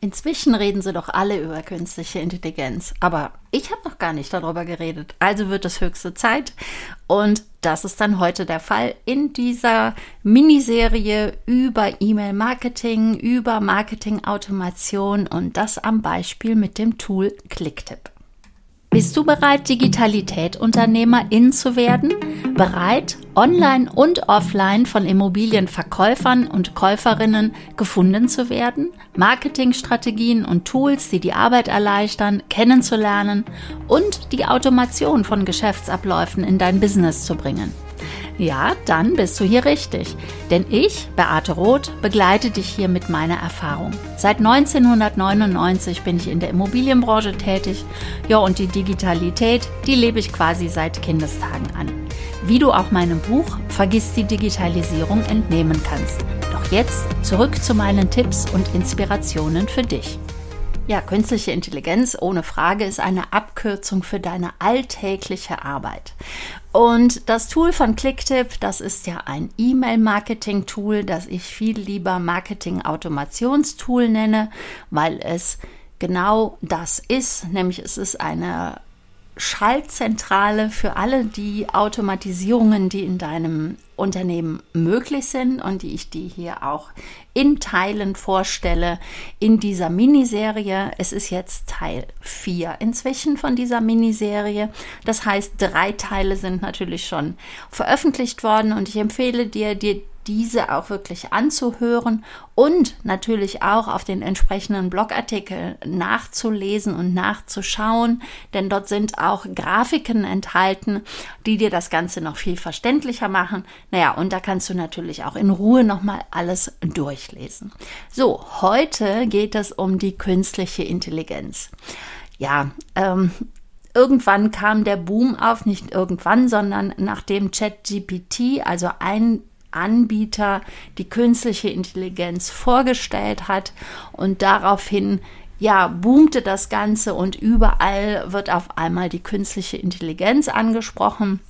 Inzwischen reden sie doch alle über künstliche Intelligenz, aber ich habe noch gar nicht darüber geredet. Also wird es höchste Zeit und das ist dann heute der Fall in dieser Miniserie über E-Mail-Marketing, über Marketing-Automation und das am Beispiel mit dem Tool Clicktip. Bist du bereit, Digitalität-Unternehmerin zu werden? Bereit, online und offline von Immobilienverkäufern und Käuferinnen gefunden zu werden? Marketingstrategien und Tools, die die Arbeit erleichtern, kennenzulernen und die Automation von Geschäftsabläufen in dein Business zu bringen? Ja, dann bist du hier richtig. Denn ich, Beate Roth, begleite dich hier mit meiner Erfahrung. Seit 1999 bin ich in der Immobilienbranche tätig. Ja, und die Digitalität, die lebe ich quasi seit Kindestagen an. Wie du auch meinem Buch Vergiss die Digitalisierung entnehmen kannst. Doch jetzt zurück zu meinen Tipps und Inspirationen für dich. Ja, künstliche Intelligenz ohne Frage ist eine Abkürzung für deine alltägliche Arbeit. Und das Tool von Clicktip, das ist ja ein E-Mail-Marketing-Tool, das ich viel lieber Marketing-Automationstool nenne, weil es genau das ist, nämlich es ist eine Schaltzentrale für alle die Automatisierungen, die in deinem Unternehmen möglich sind und die ich dir hier auch in Teilen vorstelle in dieser Miniserie. Es ist jetzt Teil 4 inzwischen von dieser Miniserie. Das heißt, drei Teile sind natürlich schon veröffentlicht worden und ich empfehle dir, dir diese auch wirklich anzuhören und natürlich auch auf den entsprechenden Blogartikel nachzulesen und nachzuschauen, denn dort sind auch Grafiken enthalten, die dir das Ganze noch viel verständlicher machen. Naja, und da kannst du natürlich auch in Ruhe nochmal alles durchlesen. So, heute geht es um die künstliche Intelligenz. Ja, ähm, irgendwann kam der Boom auf, nicht irgendwann, sondern nachdem ChatGPT, also ein Anbieter die künstliche Intelligenz vorgestellt hat und daraufhin ja, boomte das Ganze und überall wird auf einmal die künstliche Intelligenz angesprochen.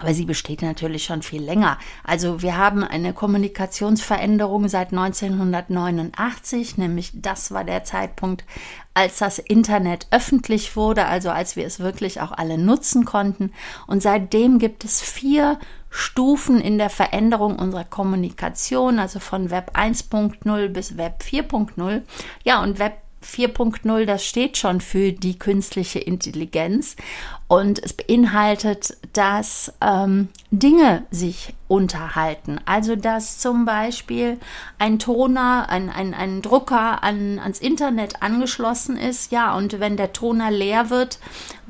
Aber sie besteht natürlich schon viel länger. Also wir haben eine Kommunikationsveränderung seit 1989, nämlich das war der Zeitpunkt, als das Internet öffentlich wurde, also als wir es wirklich auch alle nutzen konnten. Und seitdem gibt es vier Stufen in der Veränderung unserer Kommunikation, also von Web 1.0 bis Web 4.0. Ja, und Web 4.0, das steht schon für die künstliche Intelligenz und es beinhaltet, dass ähm, Dinge sich unterhalten. Also dass zum Beispiel ein Toner, ein, ein, ein Drucker an, ans Internet angeschlossen ist, ja, und wenn der Toner leer wird,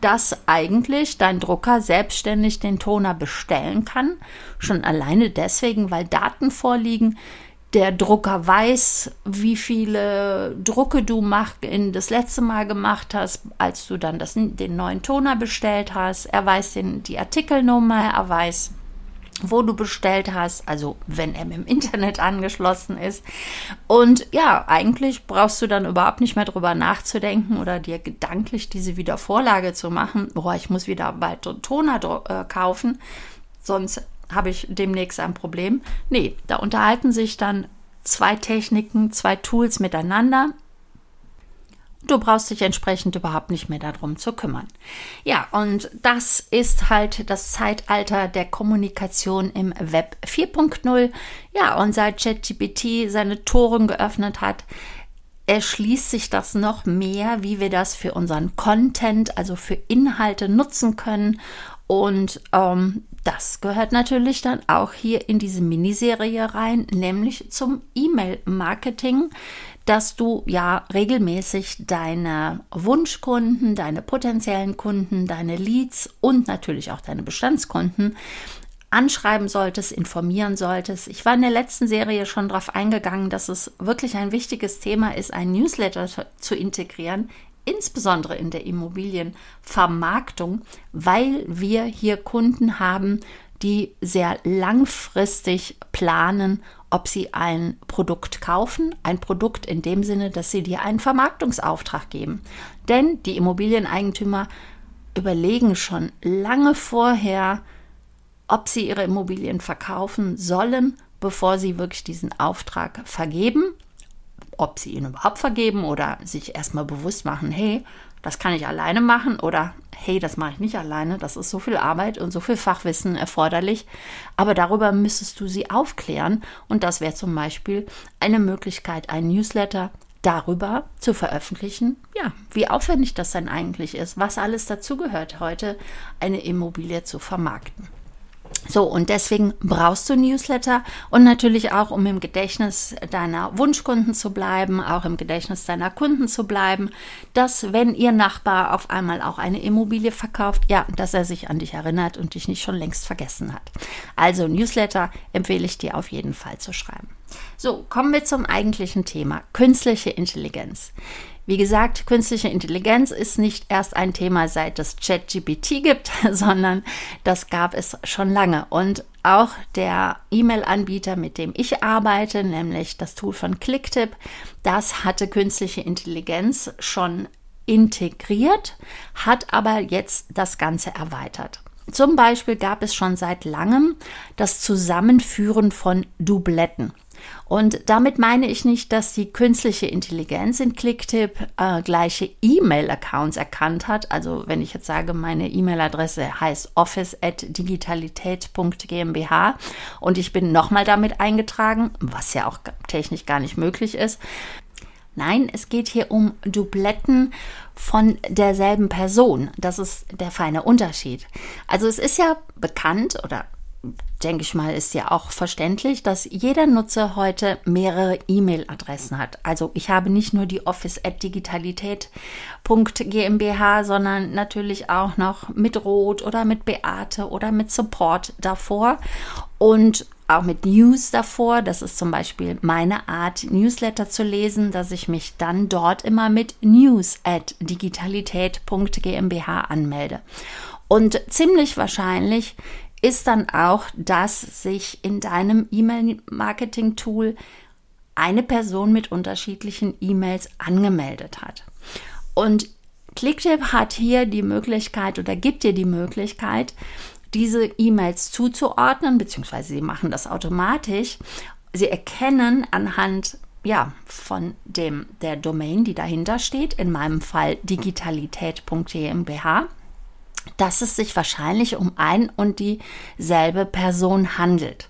dass eigentlich dein Drucker selbstständig den Toner bestellen kann. Schon alleine deswegen, weil Daten vorliegen, der Drucker weiß, wie viele Drucke du mach, in das letzte Mal gemacht hast, als du dann das, den neuen Toner bestellt hast. Er weiß den, die Artikelnummer, er weiß, wo du bestellt hast, also wenn er im Internet angeschlossen ist. Und ja, eigentlich brauchst du dann überhaupt nicht mehr drüber nachzudenken oder dir gedanklich diese Wiedervorlage zu machen. Boah, ich muss wieder bald Toner äh, kaufen, sonst habe ich demnächst ein Problem. Nee, da unterhalten sich dann zwei Techniken, zwei Tools miteinander. Du brauchst dich entsprechend überhaupt nicht mehr darum zu kümmern. Ja, und das ist halt das Zeitalter der Kommunikation im Web 4.0. Ja, und seit ChatGPT seine Toren geöffnet hat, erschließt sich das noch mehr, wie wir das für unseren Content, also für Inhalte nutzen können. Und ähm, das gehört natürlich dann auch hier in diese Miniserie rein, nämlich zum E-Mail-Marketing, dass du ja regelmäßig deine Wunschkunden, deine potenziellen Kunden, deine Leads und natürlich auch deine Bestandskunden anschreiben solltest, informieren solltest. Ich war in der letzten Serie schon darauf eingegangen, dass es wirklich ein wichtiges Thema ist, ein Newsletter zu integrieren insbesondere in der Immobilienvermarktung, weil wir hier Kunden haben, die sehr langfristig planen, ob sie ein Produkt kaufen, ein Produkt in dem Sinne, dass sie dir einen Vermarktungsauftrag geben. Denn die Immobilieneigentümer überlegen schon lange vorher, ob sie ihre Immobilien verkaufen sollen, bevor sie wirklich diesen Auftrag vergeben ob sie ihn überhaupt vergeben oder sich erstmal bewusst machen, hey, das kann ich alleine machen oder hey, das mache ich nicht alleine, das ist so viel Arbeit und so viel Fachwissen erforderlich. Aber darüber müsstest du sie aufklären und das wäre zum Beispiel eine Möglichkeit, ein Newsletter darüber zu veröffentlichen, ja, wie aufwendig das dann eigentlich ist, was alles dazugehört, heute eine Immobilie zu vermarkten. So, und deswegen brauchst du Newsletter und natürlich auch, um im Gedächtnis deiner Wunschkunden zu bleiben, auch im Gedächtnis deiner Kunden zu bleiben, dass wenn ihr Nachbar auf einmal auch eine Immobilie verkauft, ja, dass er sich an dich erinnert und dich nicht schon längst vergessen hat. Also Newsletter empfehle ich dir auf jeden Fall zu schreiben. So, kommen wir zum eigentlichen Thema, künstliche Intelligenz. Wie gesagt, künstliche Intelligenz ist nicht erst ein Thema, seit es ChatGPT gibt, sondern das gab es schon lange. Und auch der E-Mail-Anbieter, mit dem ich arbeite, nämlich das Tool von Clicktip, das hatte künstliche Intelligenz schon integriert, hat aber jetzt das Ganze erweitert. Zum Beispiel gab es schon seit langem das Zusammenführen von Dubletten. Und damit meine ich nicht, dass die künstliche Intelligenz in Clicktip äh, gleiche E-Mail-Accounts erkannt hat. Also wenn ich jetzt sage, meine E-Mail-Adresse heißt office.digitalität.gmbh und ich bin nochmal damit eingetragen, was ja auch technisch gar nicht möglich ist. Nein, es geht hier um Dubletten von derselben Person. Das ist der feine Unterschied. Also es ist ja bekannt oder denke ich mal, ist ja auch verständlich, dass jeder Nutzer heute mehrere E-Mail-Adressen hat. Also ich habe nicht nur die office.digitalität.gmbH, sondern natürlich auch noch mit Rot oder mit Beate oder mit Support davor und auch mit News davor. Das ist zum Beispiel meine Art, Newsletter zu lesen, dass ich mich dann dort immer mit news at digitalität.gmbH anmelde. Und ziemlich wahrscheinlich ist dann auch, dass sich in deinem E-Mail-Marketing-Tool eine Person mit unterschiedlichen E-Mails angemeldet hat. Und Clicktip hat hier die Möglichkeit oder gibt dir die Möglichkeit, diese E-Mails zuzuordnen, beziehungsweise sie machen das automatisch. Sie erkennen anhand ja, von dem, der Domain, die dahinter steht, in meinem Fall digitalität.gmbh, dass es sich wahrscheinlich um ein und dieselbe Person handelt.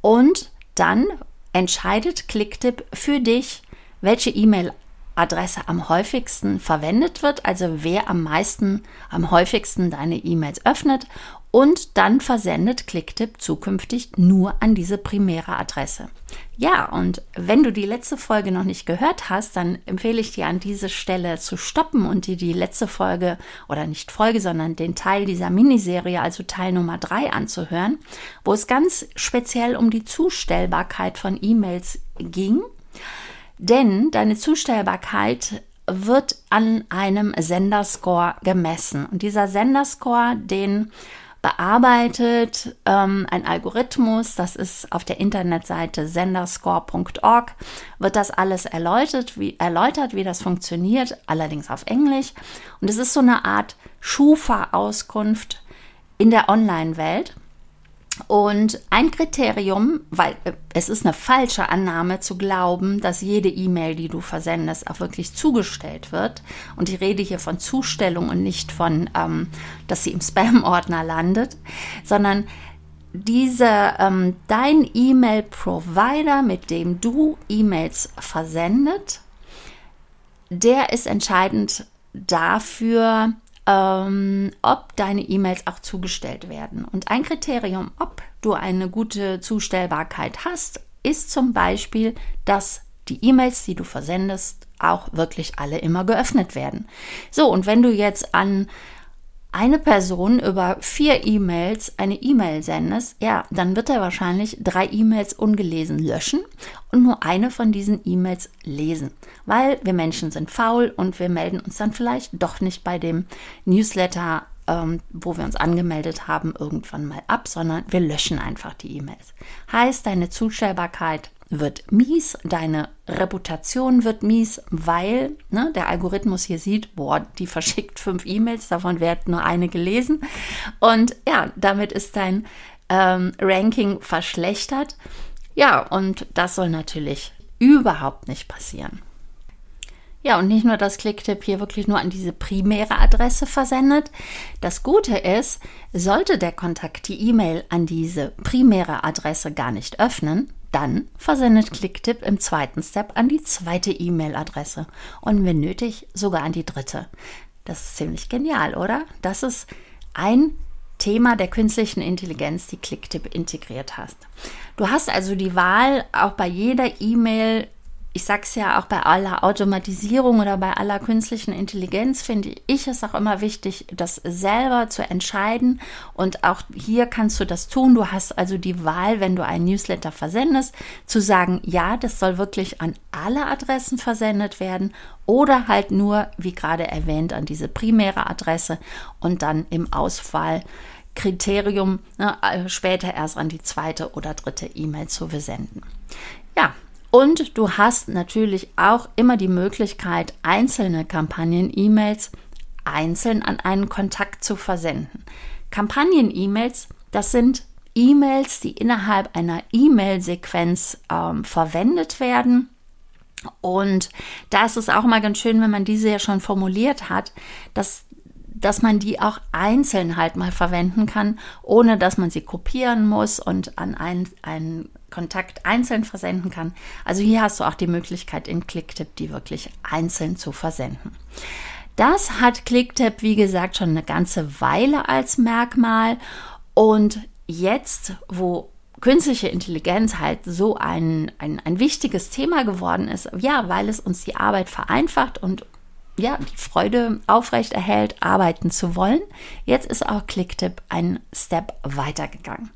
Und dann entscheidet Clicktip für dich, welche E-Mail-Adresse am häufigsten verwendet wird, also wer am meisten, am häufigsten deine E-Mails öffnet und dann versendet Clicktip zukünftig nur an diese primäre Adresse. Ja, und wenn du die letzte Folge noch nicht gehört hast, dann empfehle ich dir an dieser Stelle zu stoppen und dir die letzte Folge oder nicht Folge, sondern den Teil dieser Miniserie, also Teil Nummer drei anzuhören, wo es ganz speziell um die Zustellbarkeit von E-Mails ging. Denn deine Zustellbarkeit wird an einem Senderscore gemessen. Und dieser Senderscore, den bearbeitet ähm, ein Algorithmus, das ist auf der Internetseite senderscore.org, wird das alles erläutert wie, erläutert, wie das funktioniert, allerdings auf Englisch. Und es ist so eine Art Schufa-Auskunft in der Online-Welt. Und ein Kriterium, weil äh, es ist eine falsche Annahme zu glauben, dass jede E-Mail, die du versendest, auch wirklich zugestellt wird. Und ich rede hier von Zustellung und nicht von, ähm, dass sie im Spam-Ordner landet, sondern diese, ähm, dein E-Mail-Provider, mit dem du E-Mails versendet, der ist entscheidend dafür, ähm, ob deine E-Mails auch zugestellt werden. Und ein Kriterium, ob du eine gute Zustellbarkeit hast, ist zum Beispiel, dass die E-Mails, die du versendest, auch wirklich alle immer geöffnet werden. So, und wenn du jetzt an eine Person über vier E-Mails eine E-Mail sendest, ja, dann wird er wahrscheinlich drei E-Mails ungelesen löschen und nur eine von diesen E-Mails lesen. Weil wir Menschen sind faul und wir melden uns dann vielleicht doch nicht bei dem Newsletter, ähm, wo wir uns angemeldet haben, irgendwann mal ab, sondern wir löschen einfach die E-Mails. Heißt, deine Zustellbarkeit wird mies, deine Reputation wird mies, weil ne, der Algorithmus hier sieht, boah, die verschickt fünf E-Mails, davon wird nur eine gelesen. Und ja, damit ist dein ähm, Ranking verschlechtert. Ja, und das soll natürlich überhaupt nicht passieren. Ja, und nicht nur, dass Clicktip hier wirklich nur an diese primäre Adresse versendet. Das Gute ist, sollte der Kontakt die E-Mail an diese primäre Adresse gar nicht öffnen, dann versendet Clicktip im zweiten Step an die zweite E-Mail-Adresse und wenn nötig sogar an die dritte. Das ist ziemlich genial, oder? Das ist ein Thema der künstlichen Intelligenz, die Clicktip integriert hast. Du hast also die Wahl, auch bei jeder E-Mail ich sage es ja auch bei aller Automatisierung oder bei aller künstlichen Intelligenz, finde ich es auch immer wichtig, das selber zu entscheiden. Und auch hier kannst du das tun. Du hast also die Wahl, wenn du einen Newsletter versendest, zu sagen, ja, das soll wirklich an alle Adressen versendet werden oder halt nur, wie gerade erwähnt, an diese primäre Adresse und dann im Auswahlkriterium ne, äh, später erst an die zweite oder dritte E-Mail zu versenden. Ja, und du hast natürlich auch immer die Möglichkeit, einzelne Kampagnen-E-Mails einzeln an einen Kontakt zu versenden. Kampagnen-E-Mails, das sind E-Mails, die innerhalb einer E-Mail-Sequenz ähm, verwendet werden. Und da ist es auch mal ganz schön, wenn man diese ja schon formuliert hat, dass dass man die auch einzeln halt mal verwenden kann, ohne dass man sie kopieren muss und an einen, einen Kontakt einzeln versenden kann. Also hier hast du auch die Möglichkeit in Clicktip, die wirklich einzeln zu versenden. Das hat Clicktip, wie gesagt, schon eine ganze Weile als Merkmal. Und jetzt, wo künstliche Intelligenz halt so ein, ein, ein wichtiges Thema geworden ist, ja, weil es uns die Arbeit vereinfacht und ja, die Freude aufrecht erhält, arbeiten zu wollen. Jetzt ist auch Clicktip ein Step weitergegangen.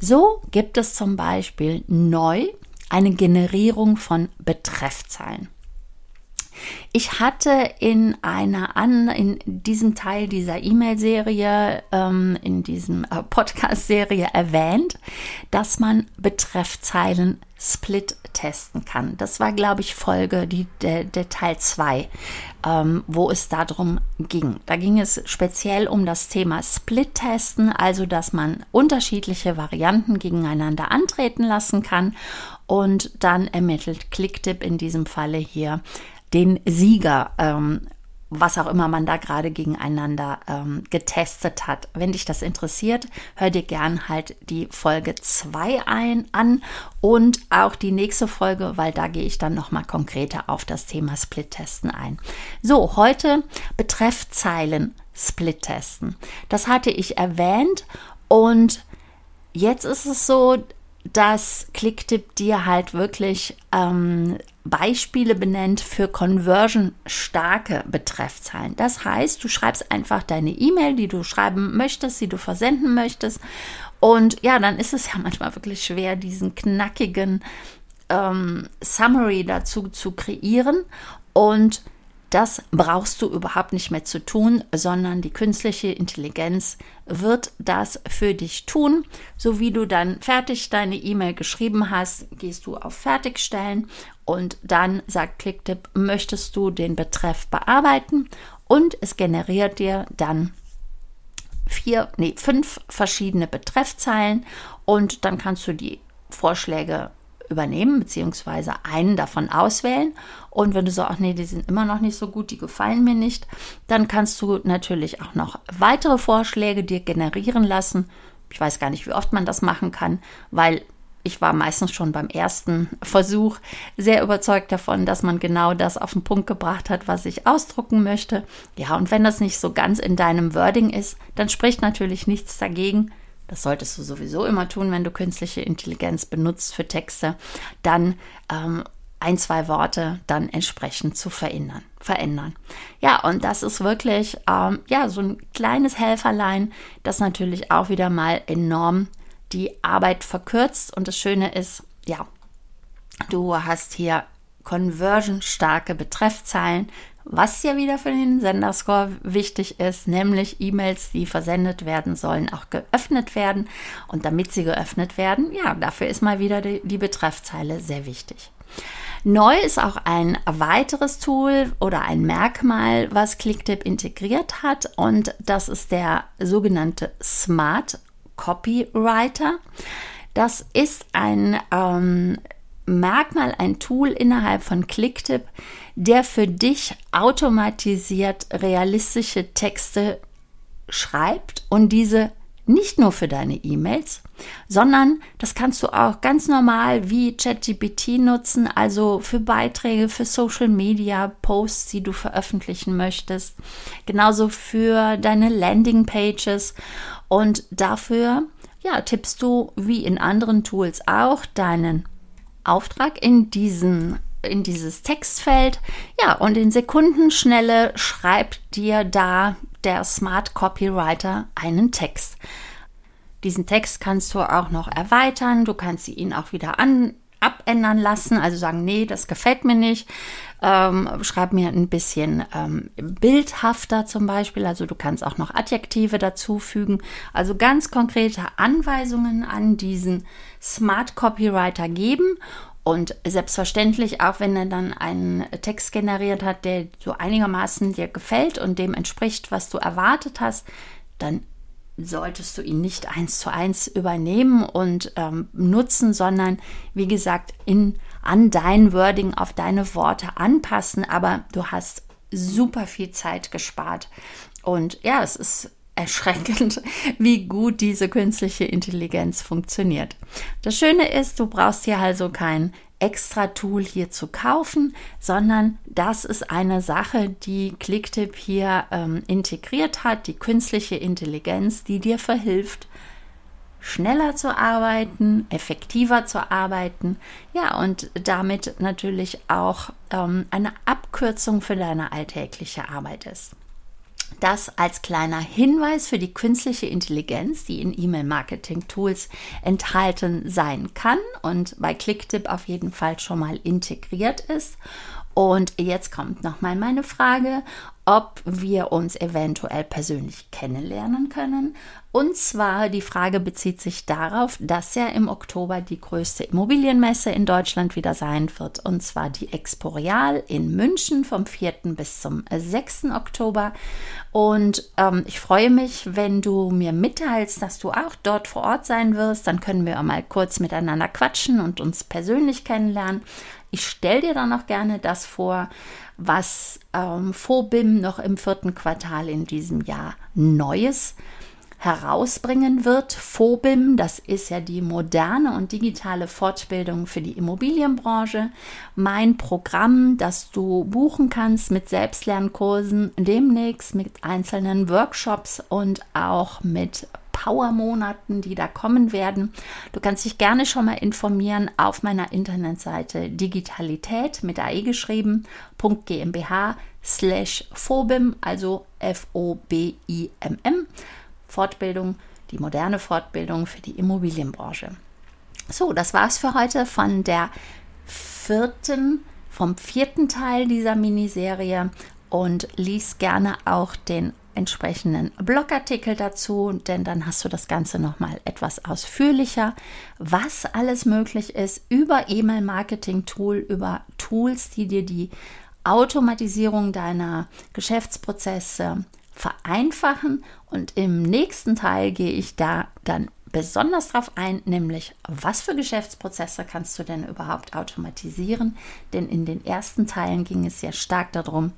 So gibt es zum Beispiel neu eine Generierung von Betreffzahlen. Ich hatte in einer an, in diesem Teil dieser E-Mail-Serie, ähm, in diesem äh, Podcast-Serie erwähnt, dass man Betreffzeilen Split testen kann. Das war, glaube ich, Folge, die, der, der Teil 2, ähm, wo es darum ging. Da ging es speziell um das Thema Split-Testen, also dass man unterschiedliche Varianten gegeneinander antreten lassen kann und dann ermittelt Clicktip in diesem Falle hier den Sieger, ähm, was auch immer man da gerade gegeneinander ähm, getestet hat. Wenn dich das interessiert, hör dir gern halt die Folge 2 ein an und auch die nächste Folge, weil da gehe ich dann nochmal konkreter auf das Thema Split-Testen ein. So, heute Betreffzeilen Split-Testen. Das hatte ich erwähnt und jetzt ist es so, dass Clicktip dir halt wirklich ähm, Beispiele benennt für conversion-starke Betreffzahlen. Das heißt, du schreibst einfach deine E-Mail, die du schreiben möchtest, die du versenden möchtest. Und ja, dann ist es ja manchmal wirklich schwer, diesen knackigen ähm, Summary dazu zu kreieren. Und das brauchst du überhaupt nicht mehr zu tun, sondern die künstliche Intelligenz wird das für dich tun. So wie du dann fertig deine E-Mail geschrieben hast, gehst du auf Fertigstellen und dann sagt Clicktip, möchtest du den Betreff bearbeiten und es generiert dir dann vier, nee, fünf verschiedene Betreffzeilen und dann kannst du die Vorschläge übernehmen, beziehungsweise einen davon auswählen. Und wenn du so, ach nee, die sind immer noch nicht so gut, die gefallen mir nicht, dann kannst du natürlich auch noch weitere Vorschläge dir generieren lassen. Ich weiß gar nicht, wie oft man das machen kann, weil ich war meistens schon beim ersten Versuch sehr überzeugt davon, dass man genau das auf den Punkt gebracht hat, was ich ausdrucken möchte. Ja, und wenn das nicht so ganz in deinem Wording ist, dann spricht natürlich nichts dagegen, das solltest du sowieso immer tun, wenn du künstliche Intelligenz benutzt für Texte, dann ähm, ein, zwei Worte dann entsprechend zu verändern. verändern. Ja, und das ist wirklich ähm, ja, so ein kleines Helferlein, das natürlich auch wieder mal enorm die Arbeit verkürzt. Und das Schöne ist, ja, du hast hier conversion-starke Betreffzeilen, was ja wieder für den Senderscore wichtig ist, nämlich E-Mails, die versendet werden sollen, auch geöffnet werden. Und damit sie geöffnet werden, ja, dafür ist mal wieder die, die Betreffzeile sehr wichtig. Neu ist auch ein weiteres Tool oder ein Merkmal, was Clicktip integriert hat und das ist der sogenannte Smart Copywriter. Das ist ein ähm, merk mal ein Tool innerhalb von Clicktip, der für dich automatisiert realistische Texte schreibt und diese nicht nur für deine E-Mails, sondern das kannst du auch ganz normal wie ChatGPT nutzen, also für Beiträge, für Social Media, Posts, die du veröffentlichen möchtest, genauso für deine Landing Pages. Und dafür ja, tippst du wie in anderen Tools auch deinen Auftrag in diesen in dieses Textfeld. Ja, und in Sekundenschnelle schreibt dir da der Smart Copywriter einen Text. Diesen Text kannst du auch noch erweitern, du kannst ihn auch wieder an, abändern lassen, also sagen, nee, das gefällt mir nicht. Ähm, schreib mir ein bisschen ähm, bildhafter zum Beispiel, also du kannst auch noch Adjektive dazufügen. Also ganz konkrete Anweisungen an diesen Smart Copywriter geben und selbstverständlich, auch wenn er dann einen Text generiert hat, der so einigermaßen dir gefällt und dem entspricht, was du erwartet hast, dann solltest du ihn nicht eins zu eins übernehmen und ähm, nutzen, sondern wie gesagt in, an dein Wording, auf deine Worte anpassen. Aber du hast super viel Zeit gespart. Und ja, es ist erschreckend, wie gut diese künstliche Intelligenz funktioniert. Das Schöne ist, du brauchst hier also kein extra Tool hier zu kaufen, sondern das ist eine Sache, die Clicktip hier ähm, integriert hat, die künstliche Intelligenz, die dir verhilft, schneller zu arbeiten, effektiver zu arbeiten, ja, und damit natürlich auch ähm, eine Abkürzung für deine alltägliche Arbeit ist. Das als kleiner Hinweis für die künstliche Intelligenz, die in E-Mail-Marketing-Tools enthalten sein kann und bei Clicktip auf jeden Fall schon mal integriert ist. Und jetzt kommt nochmal meine Frage, ob wir uns eventuell persönlich kennenlernen können. Und zwar die Frage bezieht sich darauf, dass ja im Oktober die größte Immobilienmesse in Deutschland wieder sein wird. Und zwar die Exporeal in München vom 4. bis zum 6. Oktober. Und ähm, ich freue mich, wenn du mir mitteilst, dass du auch dort vor Ort sein wirst. Dann können wir mal kurz miteinander quatschen und uns persönlich kennenlernen. Ich stelle dir dann noch gerne das vor, was ähm, Phobim noch im vierten Quartal in diesem Jahr Neues herausbringen wird. Phobim, das ist ja die moderne und digitale Fortbildung für die Immobilienbranche. Mein Programm, das du buchen kannst mit Selbstlernkursen, demnächst mit einzelnen Workshops und auch mit Power-Monaten, die da kommen werden. Du kannst dich gerne schon mal informieren auf meiner Internetseite Digitalität mit AE geschrieben, .gmbh slash Phobim, also F-O-B-I-M-M, Fortbildung, die moderne Fortbildung für die Immobilienbranche. So, das war's für heute von der vierten, vom vierten Teil dieser Miniserie und lies gerne auch den entsprechenden Blogartikel dazu, denn dann hast du das Ganze nochmal etwas ausführlicher, was alles möglich ist über E-Mail-Marketing-Tool, über Tools, die dir die Automatisierung deiner Geschäftsprozesse vereinfachen. Und im nächsten Teil gehe ich da dann besonders darauf ein, nämlich was für Geschäftsprozesse kannst du denn überhaupt automatisieren? Denn in den ersten Teilen ging es sehr stark darum,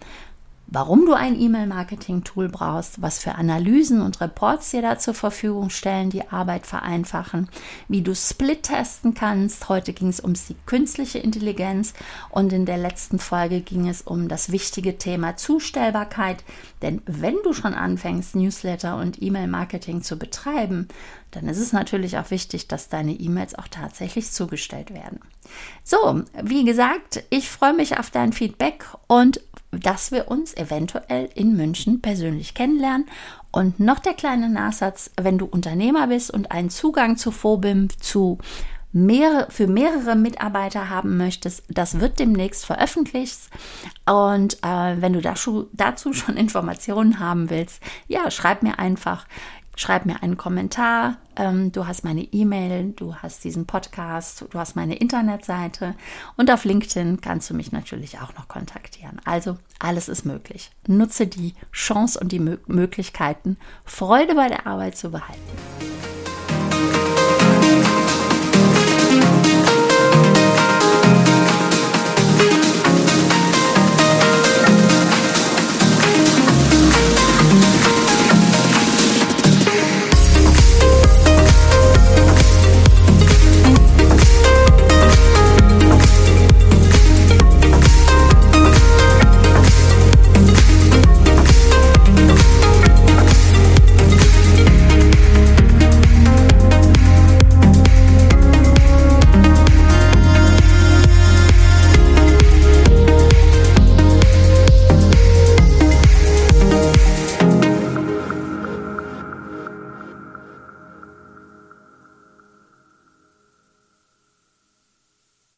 warum du ein E-Mail-Marketing-Tool brauchst, was für Analysen und Reports dir da zur Verfügung stellen, die Arbeit vereinfachen, wie du Split testen kannst. Heute ging es um die künstliche Intelligenz und in der letzten Folge ging es um das wichtige Thema Zustellbarkeit. Denn wenn du schon anfängst, Newsletter und E-Mail-Marketing zu betreiben, dann ist es natürlich auch wichtig, dass deine E-Mails auch tatsächlich zugestellt werden. So, wie gesagt, ich freue mich auf dein Feedback und dass wir uns eventuell in München persönlich kennenlernen. Und noch der kleine Nachsatz, wenn du Unternehmer bist und einen Zugang zu Phobim zu mehrere, für mehrere Mitarbeiter haben möchtest, das wird demnächst veröffentlicht. Und äh, wenn du dazu, dazu schon Informationen haben willst, ja, schreib mir einfach schreib mir einen Kommentar. Ähm, du hast meine E-Mail, du hast diesen Podcast, du hast meine Internetseite und auf LinkedIn kannst du mich natürlich auch noch kontaktieren. Also alles ist möglich. Nutze die Chance und die Mö Möglichkeiten, Freude bei der Arbeit zu behalten.